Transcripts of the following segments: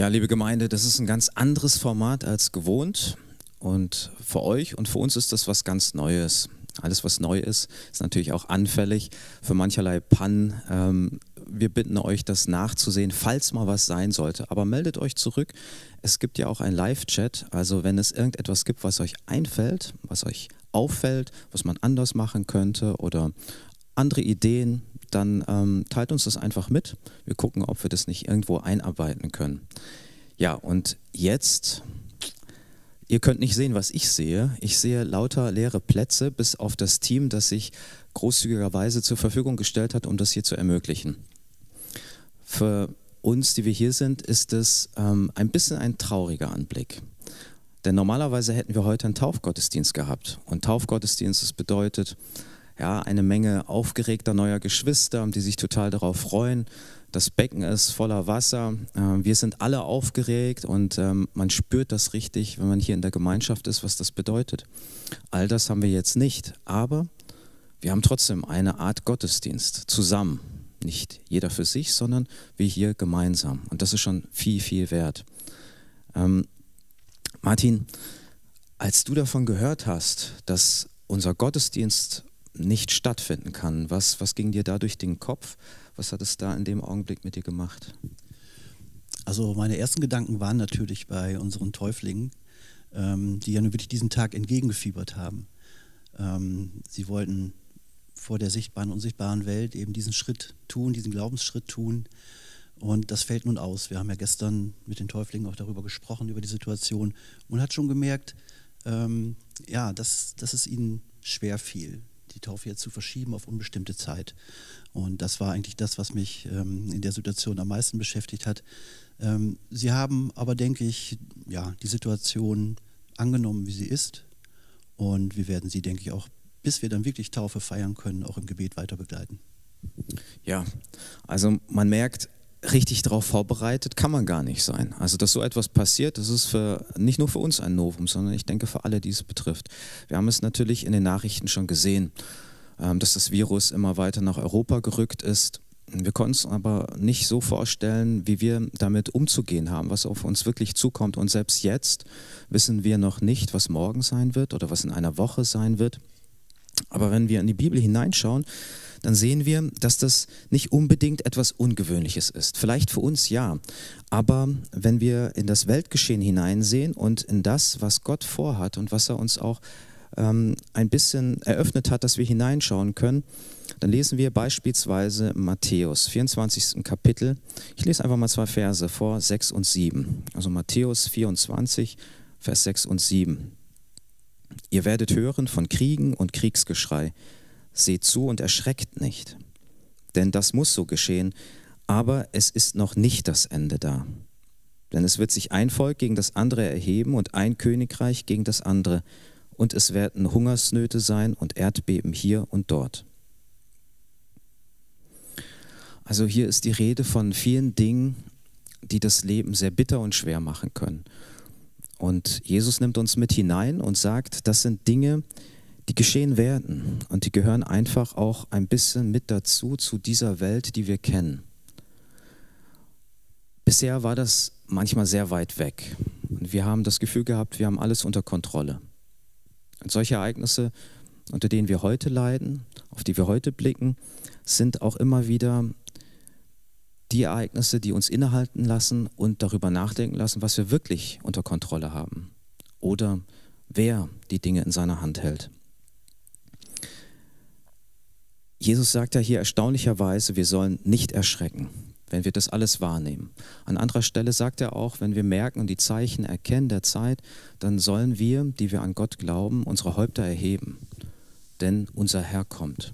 Ja, liebe Gemeinde, das ist ein ganz anderes Format als gewohnt. Und für euch und für uns ist das was ganz Neues. Alles, was neu ist, ist natürlich auch anfällig für mancherlei Pannen. Ähm, wir bitten euch, das nachzusehen, falls mal was sein sollte. Aber meldet euch zurück. Es gibt ja auch ein Live-Chat. Also wenn es irgendetwas gibt, was euch einfällt, was euch auffällt, was man anders machen könnte oder andere Ideen, dann ähm, teilt uns das einfach mit. Wir gucken, ob wir das nicht irgendwo einarbeiten können. Ja, und jetzt, ihr könnt nicht sehen, was ich sehe. Ich sehe lauter leere Plätze, bis auf das Team, das sich großzügigerweise zur Verfügung gestellt hat, um das hier zu ermöglichen. Für uns, die wir hier sind, ist es ähm, ein bisschen ein trauriger Anblick. Denn normalerweise hätten wir heute einen Taufgottesdienst gehabt. Und Taufgottesdienst, das bedeutet, ja, eine Menge aufgeregter neuer Geschwister, die sich total darauf freuen. Das Becken ist voller Wasser. Ähm, wir sind alle aufgeregt und ähm, man spürt das richtig, wenn man hier in der Gemeinschaft ist, was das bedeutet. All das haben wir jetzt nicht, aber wir haben trotzdem eine Art Gottesdienst zusammen. Nicht jeder für sich, sondern wir hier gemeinsam. Und das ist schon viel, viel wert. Ähm, Martin, als du davon gehört hast, dass unser Gottesdienst nicht stattfinden kann. Was, was ging dir da durch den Kopf? Was hat es da in dem Augenblick mit dir gemacht? Also meine ersten Gedanken waren natürlich bei unseren Täuflingen, ähm, die ja nun wirklich diesen Tag entgegengefiebert haben. Ähm, sie wollten vor der sichtbaren und unsichtbaren Welt eben diesen Schritt tun, diesen Glaubensschritt tun. Und das fällt nun aus. Wir haben ja gestern mit den Täuflingen auch darüber gesprochen, über die Situation und hat schon gemerkt, ähm, ja, dass, dass es ihnen schwer fiel die Taufe jetzt zu verschieben auf unbestimmte Zeit. Und das war eigentlich das, was mich ähm, in der Situation am meisten beschäftigt hat. Ähm, sie haben aber, denke ich, ja, die Situation angenommen, wie sie ist. Und wir werden sie, denke ich, auch, bis wir dann wirklich Taufe feiern können, auch im Gebet weiter begleiten. Ja, also man merkt, richtig darauf vorbereitet kann man gar nicht sein. Also, dass so etwas passiert, das ist für, nicht nur für uns ein Novum, sondern ich denke für alle, die es betrifft. Wir haben es natürlich in den Nachrichten schon gesehen, ähm, dass das Virus immer weiter nach Europa gerückt ist. Wir konnten es aber nicht so vorstellen, wie wir damit umzugehen haben, was auf uns wirklich zukommt. Und selbst jetzt wissen wir noch nicht, was morgen sein wird oder was in einer Woche sein wird. Aber wenn wir in die Bibel hineinschauen, dann sehen wir, dass das nicht unbedingt etwas Ungewöhnliches ist. Vielleicht für uns ja, aber wenn wir in das Weltgeschehen hineinsehen und in das, was Gott vorhat und was er uns auch ähm, ein bisschen eröffnet hat, dass wir hineinschauen können, dann lesen wir beispielsweise Matthäus, 24. Kapitel. Ich lese einfach mal zwei Verse vor, 6 und 7. Also Matthäus 24, Vers 6 und 7. Ihr werdet hören von Kriegen und Kriegsgeschrei. Seht zu und erschreckt nicht, denn das muss so geschehen, aber es ist noch nicht das Ende da. Denn es wird sich ein Volk gegen das andere erheben und ein Königreich gegen das andere, und es werden Hungersnöte sein und Erdbeben hier und dort. Also hier ist die Rede von vielen Dingen, die das Leben sehr bitter und schwer machen können. Und Jesus nimmt uns mit hinein und sagt, das sind Dinge, die geschehen werden. Und die gehören einfach auch ein bisschen mit dazu, zu dieser Welt, die wir kennen. Bisher war das manchmal sehr weit weg. Und wir haben das Gefühl gehabt, wir haben alles unter Kontrolle. Und solche Ereignisse, unter denen wir heute leiden, auf die wir heute blicken, sind auch immer wieder die Ereignisse, die uns innehalten lassen und darüber nachdenken lassen, was wir wirklich unter Kontrolle haben. Oder wer die Dinge in seiner Hand hält. Jesus sagt ja hier erstaunlicherweise, wir sollen nicht erschrecken, wenn wir das alles wahrnehmen. An anderer Stelle sagt er auch, wenn wir merken und die Zeichen erkennen der Zeit, dann sollen wir, die wir an Gott glauben, unsere Häupter erheben, denn unser Herr kommt.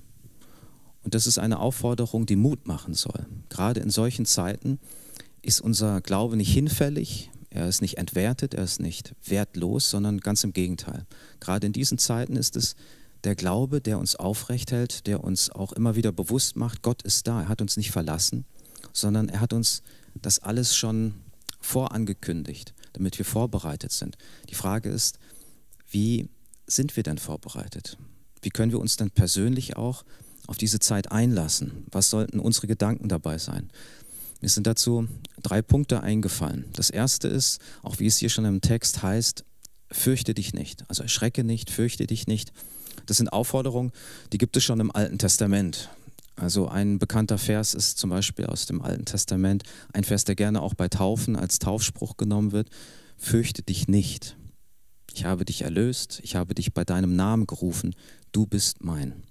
Und das ist eine Aufforderung, die Mut machen soll. Gerade in solchen Zeiten ist unser Glaube nicht hinfällig, er ist nicht entwertet, er ist nicht wertlos, sondern ganz im Gegenteil. Gerade in diesen Zeiten ist es der Glaube, der uns aufrecht hält, der uns auch immer wieder bewusst macht, Gott ist da, er hat uns nicht verlassen, sondern er hat uns das alles schon vorangekündigt, damit wir vorbereitet sind. Die Frage ist, wie sind wir denn vorbereitet? Wie können wir uns denn persönlich auch auf diese Zeit einlassen? Was sollten unsere Gedanken dabei sein? Mir sind dazu drei Punkte eingefallen. Das erste ist, auch wie es hier schon im Text heißt, fürchte dich nicht. Also erschrecke nicht, fürchte dich nicht. Das sind Aufforderungen, die gibt es schon im Alten Testament. Also ein bekannter Vers ist zum Beispiel aus dem Alten Testament, ein Vers, der gerne auch bei Taufen als Taufspruch genommen wird. Fürchte dich nicht. Ich habe dich erlöst, ich habe dich bei deinem Namen gerufen, du bist mein.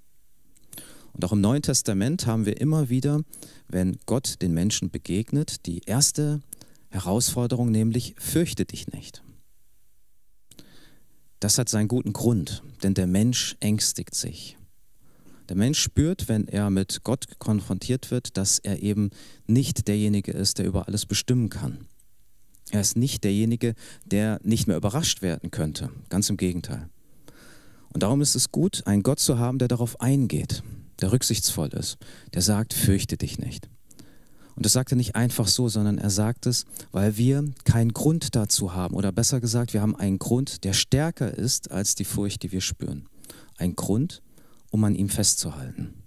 Und auch im Neuen Testament haben wir immer wieder, wenn Gott den Menschen begegnet, die erste Herausforderung, nämlich fürchte dich nicht. Das hat seinen guten Grund, denn der Mensch ängstigt sich. Der Mensch spürt, wenn er mit Gott konfrontiert wird, dass er eben nicht derjenige ist, der über alles bestimmen kann. Er ist nicht derjenige, der nicht mehr überrascht werden könnte. Ganz im Gegenteil. Und darum ist es gut, einen Gott zu haben, der darauf eingeht, der rücksichtsvoll ist, der sagt, fürchte dich nicht. Und das sagt er nicht einfach so, sondern er sagt es, weil wir keinen Grund dazu haben. Oder besser gesagt, wir haben einen Grund, der stärker ist als die Furcht, die wir spüren. Ein Grund, um an ihm festzuhalten.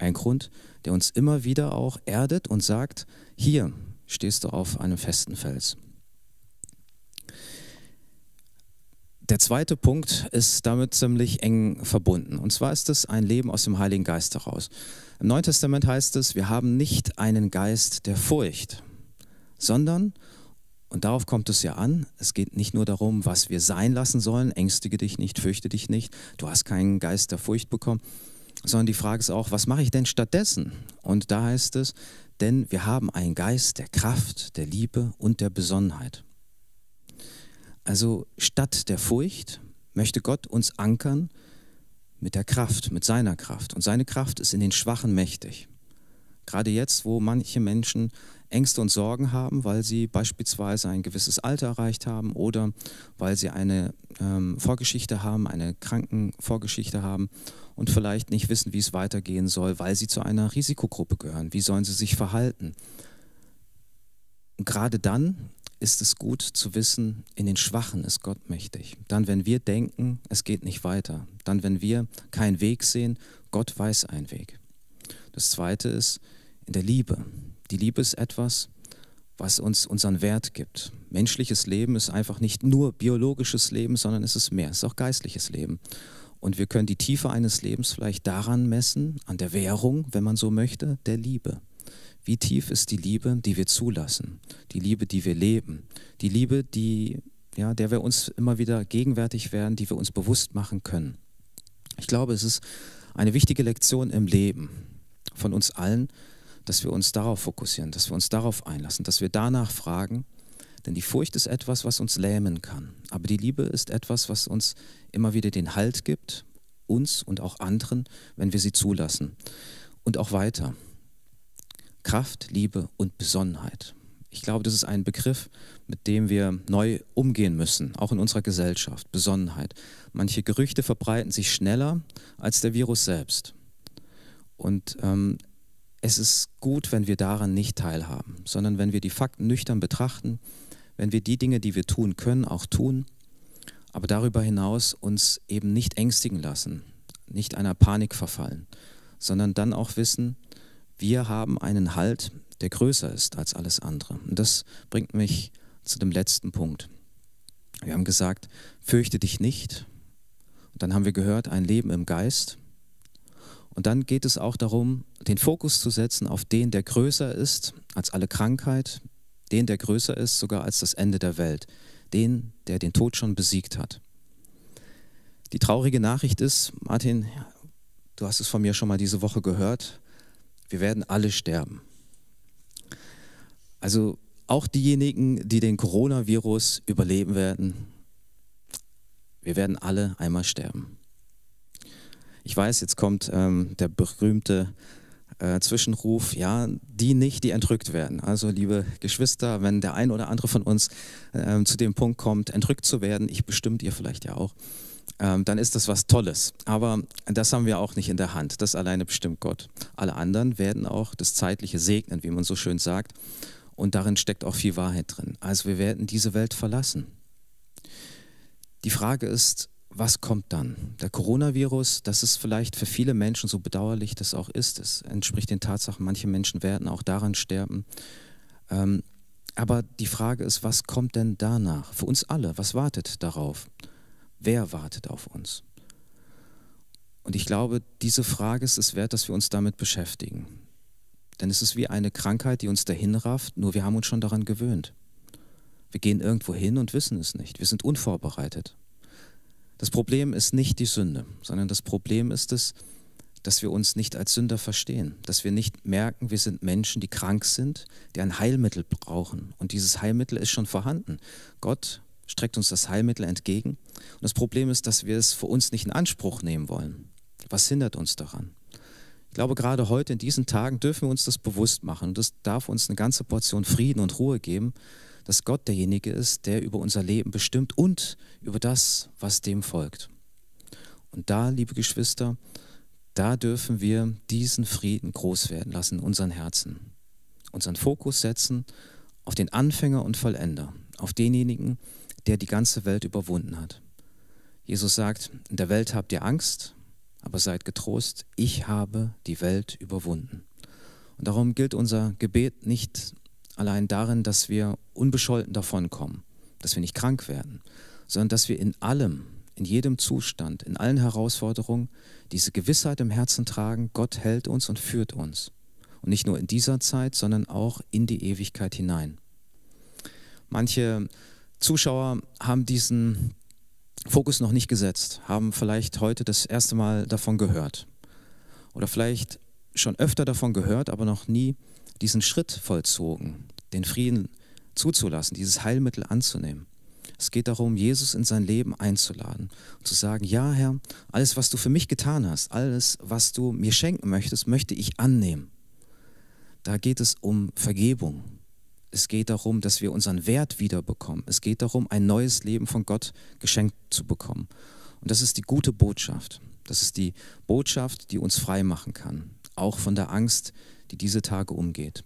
Ein Grund, der uns immer wieder auch erdet und sagt, hier stehst du auf einem festen Fels. Der zweite Punkt ist damit ziemlich eng verbunden. Und zwar ist es ein Leben aus dem Heiligen Geist heraus. Im Neuen Testament heißt es, wir haben nicht einen Geist der Furcht, sondern, und darauf kommt es ja an, es geht nicht nur darum, was wir sein lassen sollen, ängstige dich nicht, fürchte dich nicht, du hast keinen Geist der Furcht bekommen, sondern die Frage ist auch, was mache ich denn stattdessen? Und da heißt es, denn wir haben einen Geist der Kraft, der Liebe und der Besonnenheit. Also statt der Furcht möchte Gott uns ankern mit der Kraft, mit seiner Kraft. Und seine Kraft ist in den Schwachen mächtig. Gerade jetzt, wo manche Menschen Ängste und Sorgen haben, weil sie beispielsweise ein gewisses Alter erreicht haben oder weil sie eine ähm, Vorgeschichte haben, eine Krankenvorgeschichte haben und vielleicht nicht wissen, wie es weitergehen soll, weil sie zu einer Risikogruppe gehören. Wie sollen sie sich verhalten? Und gerade dann ist es gut zu wissen, in den Schwachen ist Gott mächtig. Dann, wenn wir denken, es geht nicht weiter. Dann, wenn wir keinen Weg sehen, Gott weiß einen Weg. Das Zweite ist in der Liebe. Die Liebe ist etwas, was uns unseren Wert gibt. Menschliches Leben ist einfach nicht nur biologisches Leben, sondern es ist mehr, es ist auch geistliches Leben. Und wir können die Tiefe eines Lebens vielleicht daran messen, an der Währung, wenn man so möchte, der Liebe. Wie tief ist die Liebe, die wir zulassen, die Liebe, die wir leben, die Liebe, die, ja, der wir uns immer wieder gegenwärtig werden, die wir uns bewusst machen können. Ich glaube, es ist eine wichtige Lektion im Leben von uns allen, dass wir uns darauf fokussieren, dass wir uns darauf einlassen, dass wir danach fragen, denn die Furcht ist etwas, was uns lähmen kann. Aber die Liebe ist etwas, was uns immer wieder den Halt gibt, uns und auch anderen, wenn wir sie zulassen. Und auch weiter. Kraft, Liebe und Besonnenheit. Ich glaube, das ist ein Begriff, mit dem wir neu umgehen müssen, auch in unserer Gesellschaft. Besonnenheit. Manche Gerüchte verbreiten sich schneller als der Virus selbst. Und ähm, es ist gut, wenn wir daran nicht teilhaben, sondern wenn wir die Fakten nüchtern betrachten, wenn wir die Dinge, die wir tun können, auch tun, aber darüber hinaus uns eben nicht ängstigen lassen, nicht einer Panik verfallen, sondern dann auch wissen, wir haben einen Halt, der größer ist als alles andere. Und das bringt mich zu dem letzten Punkt. Wir haben gesagt, fürchte dich nicht. Und dann haben wir gehört, ein Leben im Geist. Und dann geht es auch darum, den Fokus zu setzen auf den, der größer ist als alle Krankheit, den, der größer ist sogar als das Ende der Welt, den, der den Tod schon besiegt hat. Die traurige Nachricht ist, Martin, du hast es von mir schon mal diese Woche gehört, wir werden alle sterben. Also auch diejenigen, die den Coronavirus überleben werden, wir werden alle einmal sterben. Ich weiß, jetzt kommt ähm, der berühmte äh, Zwischenruf, ja, die nicht, die entrückt werden. Also liebe Geschwister, wenn der ein oder andere von uns äh, zu dem Punkt kommt, entrückt zu werden, ich bestimmt ihr vielleicht ja auch, dann ist das was Tolles. Aber das haben wir auch nicht in der Hand. Das alleine bestimmt Gott. Alle anderen werden auch das Zeitliche segnen, wie man so schön sagt. Und darin steckt auch viel Wahrheit drin. Also wir werden diese Welt verlassen. Die Frage ist, was kommt dann? Der Coronavirus, das ist vielleicht für viele Menschen so bedauerlich das auch ist. Es entspricht den Tatsachen, manche Menschen werden auch daran sterben. Ähm, aber die Frage ist, was kommt denn danach? Für uns alle, was wartet darauf? Wer wartet auf uns? Und ich glaube, diese Frage ist es wert, dass wir uns damit beschäftigen. Denn es ist wie eine Krankheit, die uns dahin rafft, nur wir haben uns schon daran gewöhnt. Wir gehen irgendwo hin und wissen es nicht. Wir sind unvorbereitet. Das Problem ist nicht die Sünde, sondern das Problem ist es, dass wir uns nicht als Sünder verstehen, dass wir nicht merken, wir sind Menschen, die krank sind, die ein Heilmittel brauchen. Und dieses Heilmittel ist schon vorhanden. Gott streckt uns das Heilmittel entgegen. Und das Problem ist, dass wir es für uns nicht in Anspruch nehmen wollen. Was hindert uns daran? Ich glaube, gerade heute in diesen Tagen dürfen wir uns das bewusst machen. Das darf uns eine ganze Portion Frieden und Ruhe geben, dass Gott derjenige ist, der über unser Leben bestimmt und über das, was dem folgt. Und da, liebe Geschwister, da dürfen wir diesen Frieden groß werden lassen in unseren Herzen. Unseren Fokus setzen auf den Anfänger und Vollender, auf denjenigen, der die ganze Welt überwunden hat. Jesus sagt, in der Welt habt ihr Angst, aber seid getrost, ich habe die Welt überwunden. Und darum gilt unser Gebet nicht allein darin, dass wir unbescholten davonkommen, dass wir nicht krank werden, sondern dass wir in allem, in jedem Zustand, in allen Herausforderungen diese Gewissheit im Herzen tragen, Gott hält uns und führt uns. Und nicht nur in dieser Zeit, sondern auch in die Ewigkeit hinein. Manche Zuschauer haben diesen Fokus noch nicht gesetzt, haben vielleicht heute das erste Mal davon gehört oder vielleicht schon öfter davon gehört, aber noch nie diesen Schritt vollzogen, den Frieden zuzulassen, dieses Heilmittel anzunehmen. Es geht darum, Jesus in sein Leben einzuladen und zu sagen, ja Herr, alles, was du für mich getan hast, alles, was du mir schenken möchtest, möchte ich annehmen. Da geht es um Vergebung, es geht darum, dass wir unseren Wert wiederbekommen. Es geht darum, ein neues Leben von Gott geschenkt zu bekommen. Und das ist die gute Botschaft. Das ist die Botschaft, die uns frei machen kann, auch von der Angst, die diese Tage umgeht.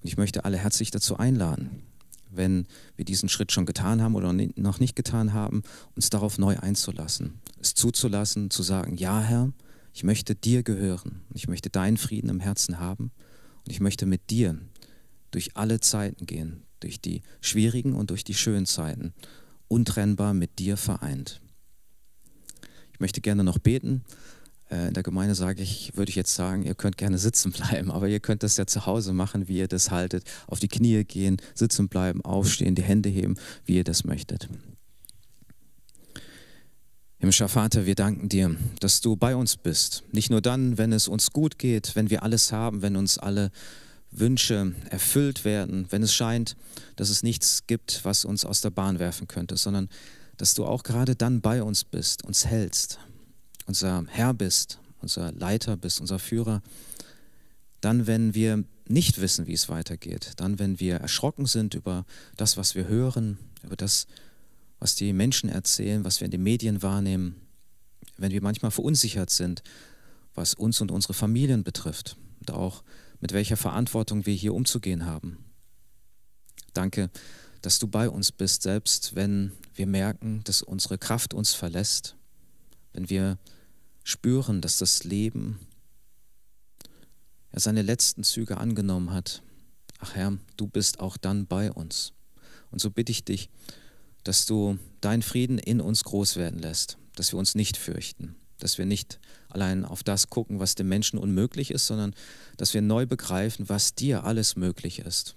Und ich möchte alle herzlich dazu einladen, wenn wir diesen Schritt schon getan haben oder noch nicht getan haben, uns darauf neu einzulassen, es zuzulassen, zu sagen, ja Herr, ich möchte dir gehören, ich möchte deinen Frieden im Herzen haben und ich möchte mit dir durch alle Zeiten gehen, durch die schwierigen und durch die schönen Zeiten, untrennbar mit dir vereint. Ich möchte gerne noch beten. Äh, in der Gemeinde sage ich, würde ich jetzt sagen, ihr könnt gerne sitzen bleiben, aber ihr könnt das ja zu Hause machen, wie ihr das haltet. Auf die Knie gehen, sitzen bleiben, aufstehen, die Hände heben, wie ihr das möchtet. Himmlischer Vater, wir danken dir, dass du bei uns bist. Nicht nur dann, wenn es uns gut geht, wenn wir alles haben, wenn uns alle Wünsche erfüllt werden, wenn es scheint, dass es nichts gibt, was uns aus der Bahn werfen könnte, sondern dass du auch gerade dann bei uns bist, uns hältst, unser Herr bist, unser Leiter bist, unser Führer. Dann, wenn wir nicht wissen, wie es weitergeht, dann, wenn wir erschrocken sind über das, was wir hören, über das, was die Menschen erzählen, was wir in den Medien wahrnehmen, wenn wir manchmal verunsichert sind, was uns und unsere Familien betrifft und auch mit welcher Verantwortung wir hier umzugehen haben. Danke, dass du bei uns bist, selbst wenn wir merken, dass unsere Kraft uns verlässt, wenn wir spüren, dass das Leben ja, seine letzten Züge angenommen hat. Ach Herr, du bist auch dann bei uns. Und so bitte ich dich, dass du deinen Frieden in uns groß werden lässt, dass wir uns nicht fürchten, dass wir nicht allein auf das gucken, was dem Menschen unmöglich ist, sondern dass wir neu begreifen, was dir alles möglich ist.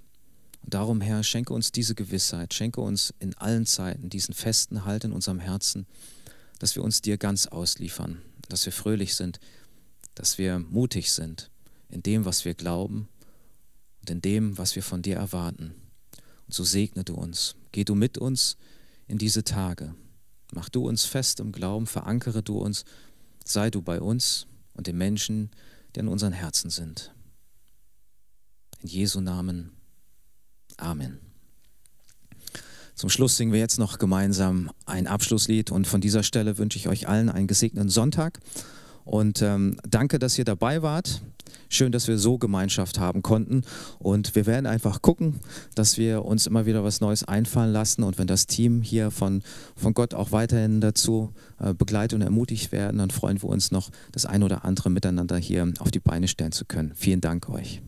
Und darum, Herr, schenke uns diese Gewissheit, schenke uns in allen Zeiten diesen festen Halt in unserem Herzen, dass wir uns dir ganz ausliefern, dass wir fröhlich sind, dass wir mutig sind in dem, was wir glauben und in dem, was wir von dir erwarten. Und so segne du uns, geh du mit uns in diese Tage, mach du uns fest im Glauben, verankere du uns sei du bei uns und den Menschen, die in unseren Herzen sind. In Jesu Namen. Amen. Zum Schluss singen wir jetzt noch gemeinsam ein Abschlusslied und von dieser Stelle wünsche ich euch allen einen gesegneten Sonntag und ähm, danke, dass ihr dabei wart. Schön, dass wir so Gemeinschaft haben konnten. Und wir werden einfach gucken, dass wir uns immer wieder was Neues einfallen lassen. Und wenn das Team hier von, von Gott auch weiterhin dazu äh, begleitet und ermutigt werden, dann freuen wir uns noch, das ein oder andere miteinander hier auf die Beine stellen zu können. Vielen Dank euch.